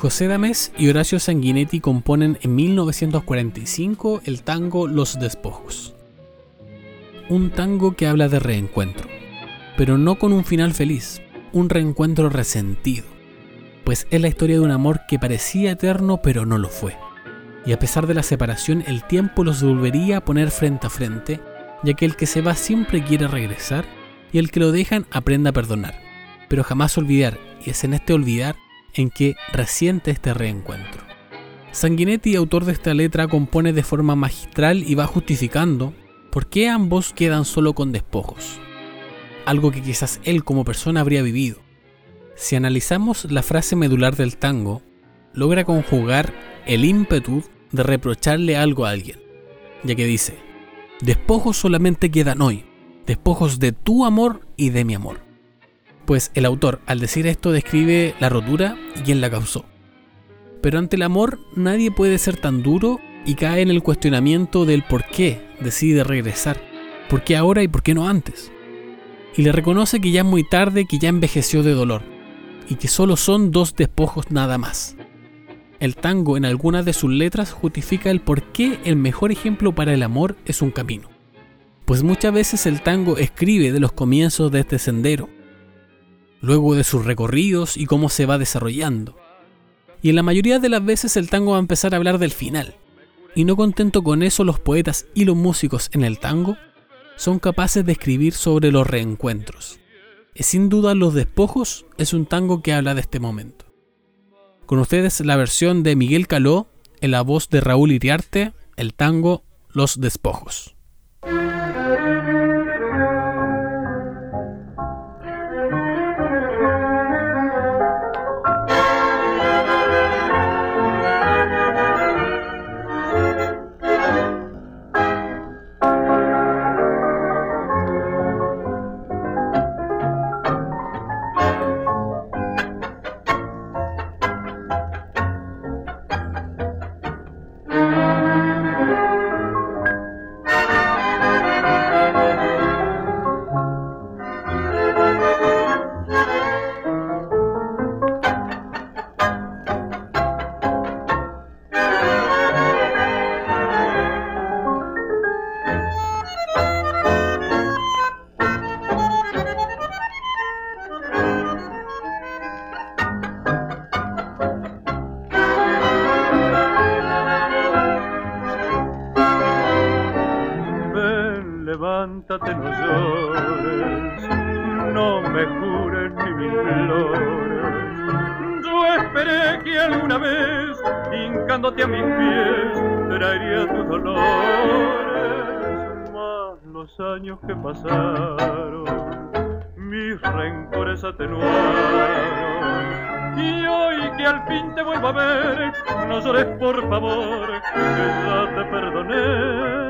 José Damés y Horacio Sanguinetti componen en 1945 el tango Los Despojos. Un tango que habla de reencuentro, pero no con un final feliz, un reencuentro resentido, pues es la historia de un amor que parecía eterno pero no lo fue. Y a pesar de la separación, el tiempo los volvería a poner frente a frente, ya que el que se va siempre quiere regresar y el que lo dejan aprende a perdonar, pero jamás olvidar, y es en este olvidar en que resiente este reencuentro. Sanguinetti, autor de esta letra, compone de forma magistral y va justificando por qué ambos quedan solo con despojos, algo que quizás él como persona habría vivido. Si analizamos la frase medular del tango, logra conjugar el ímpetu de reprocharle algo a alguien, ya que dice, despojos solamente quedan hoy, despojos de tu amor y de mi amor pues el autor al decir esto describe la rotura y quién la causó. Pero ante el amor nadie puede ser tan duro y cae en el cuestionamiento del por qué decide regresar, por qué ahora y por qué no antes. Y le reconoce que ya es muy tarde, que ya envejeció de dolor, y que solo son dos despojos nada más. El tango en algunas de sus letras justifica el por qué el mejor ejemplo para el amor es un camino. Pues muchas veces el tango escribe de los comienzos de este sendero, luego de sus recorridos y cómo se va desarrollando. Y en la mayoría de las veces el tango va a empezar a hablar del final. Y no contento con eso, los poetas y los músicos en el tango son capaces de escribir sobre los reencuentros. Y sin duda Los Despojos es un tango que habla de este momento. Con ustedes la versión de Miguel Caló en la voz de Raúl Iriarte, el tango Los Despojos. levántate, no llores, no me jures ni mis flores. Yo esperé que alguna vez, hincándote a mis pies, traería tus dolores. Más los años que pasaron, mis rencores atenuaron. Y hoy que al fin te vuelvo a ver, no llores por favor, que ya te perdoné.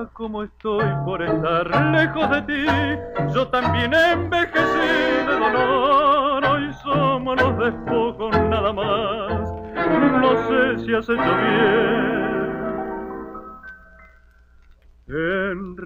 Mira cómo estoy por estar lejos de ti, yo también envejecí de dolor, hoy somos los despojos nada más. No sé si has hecho bien en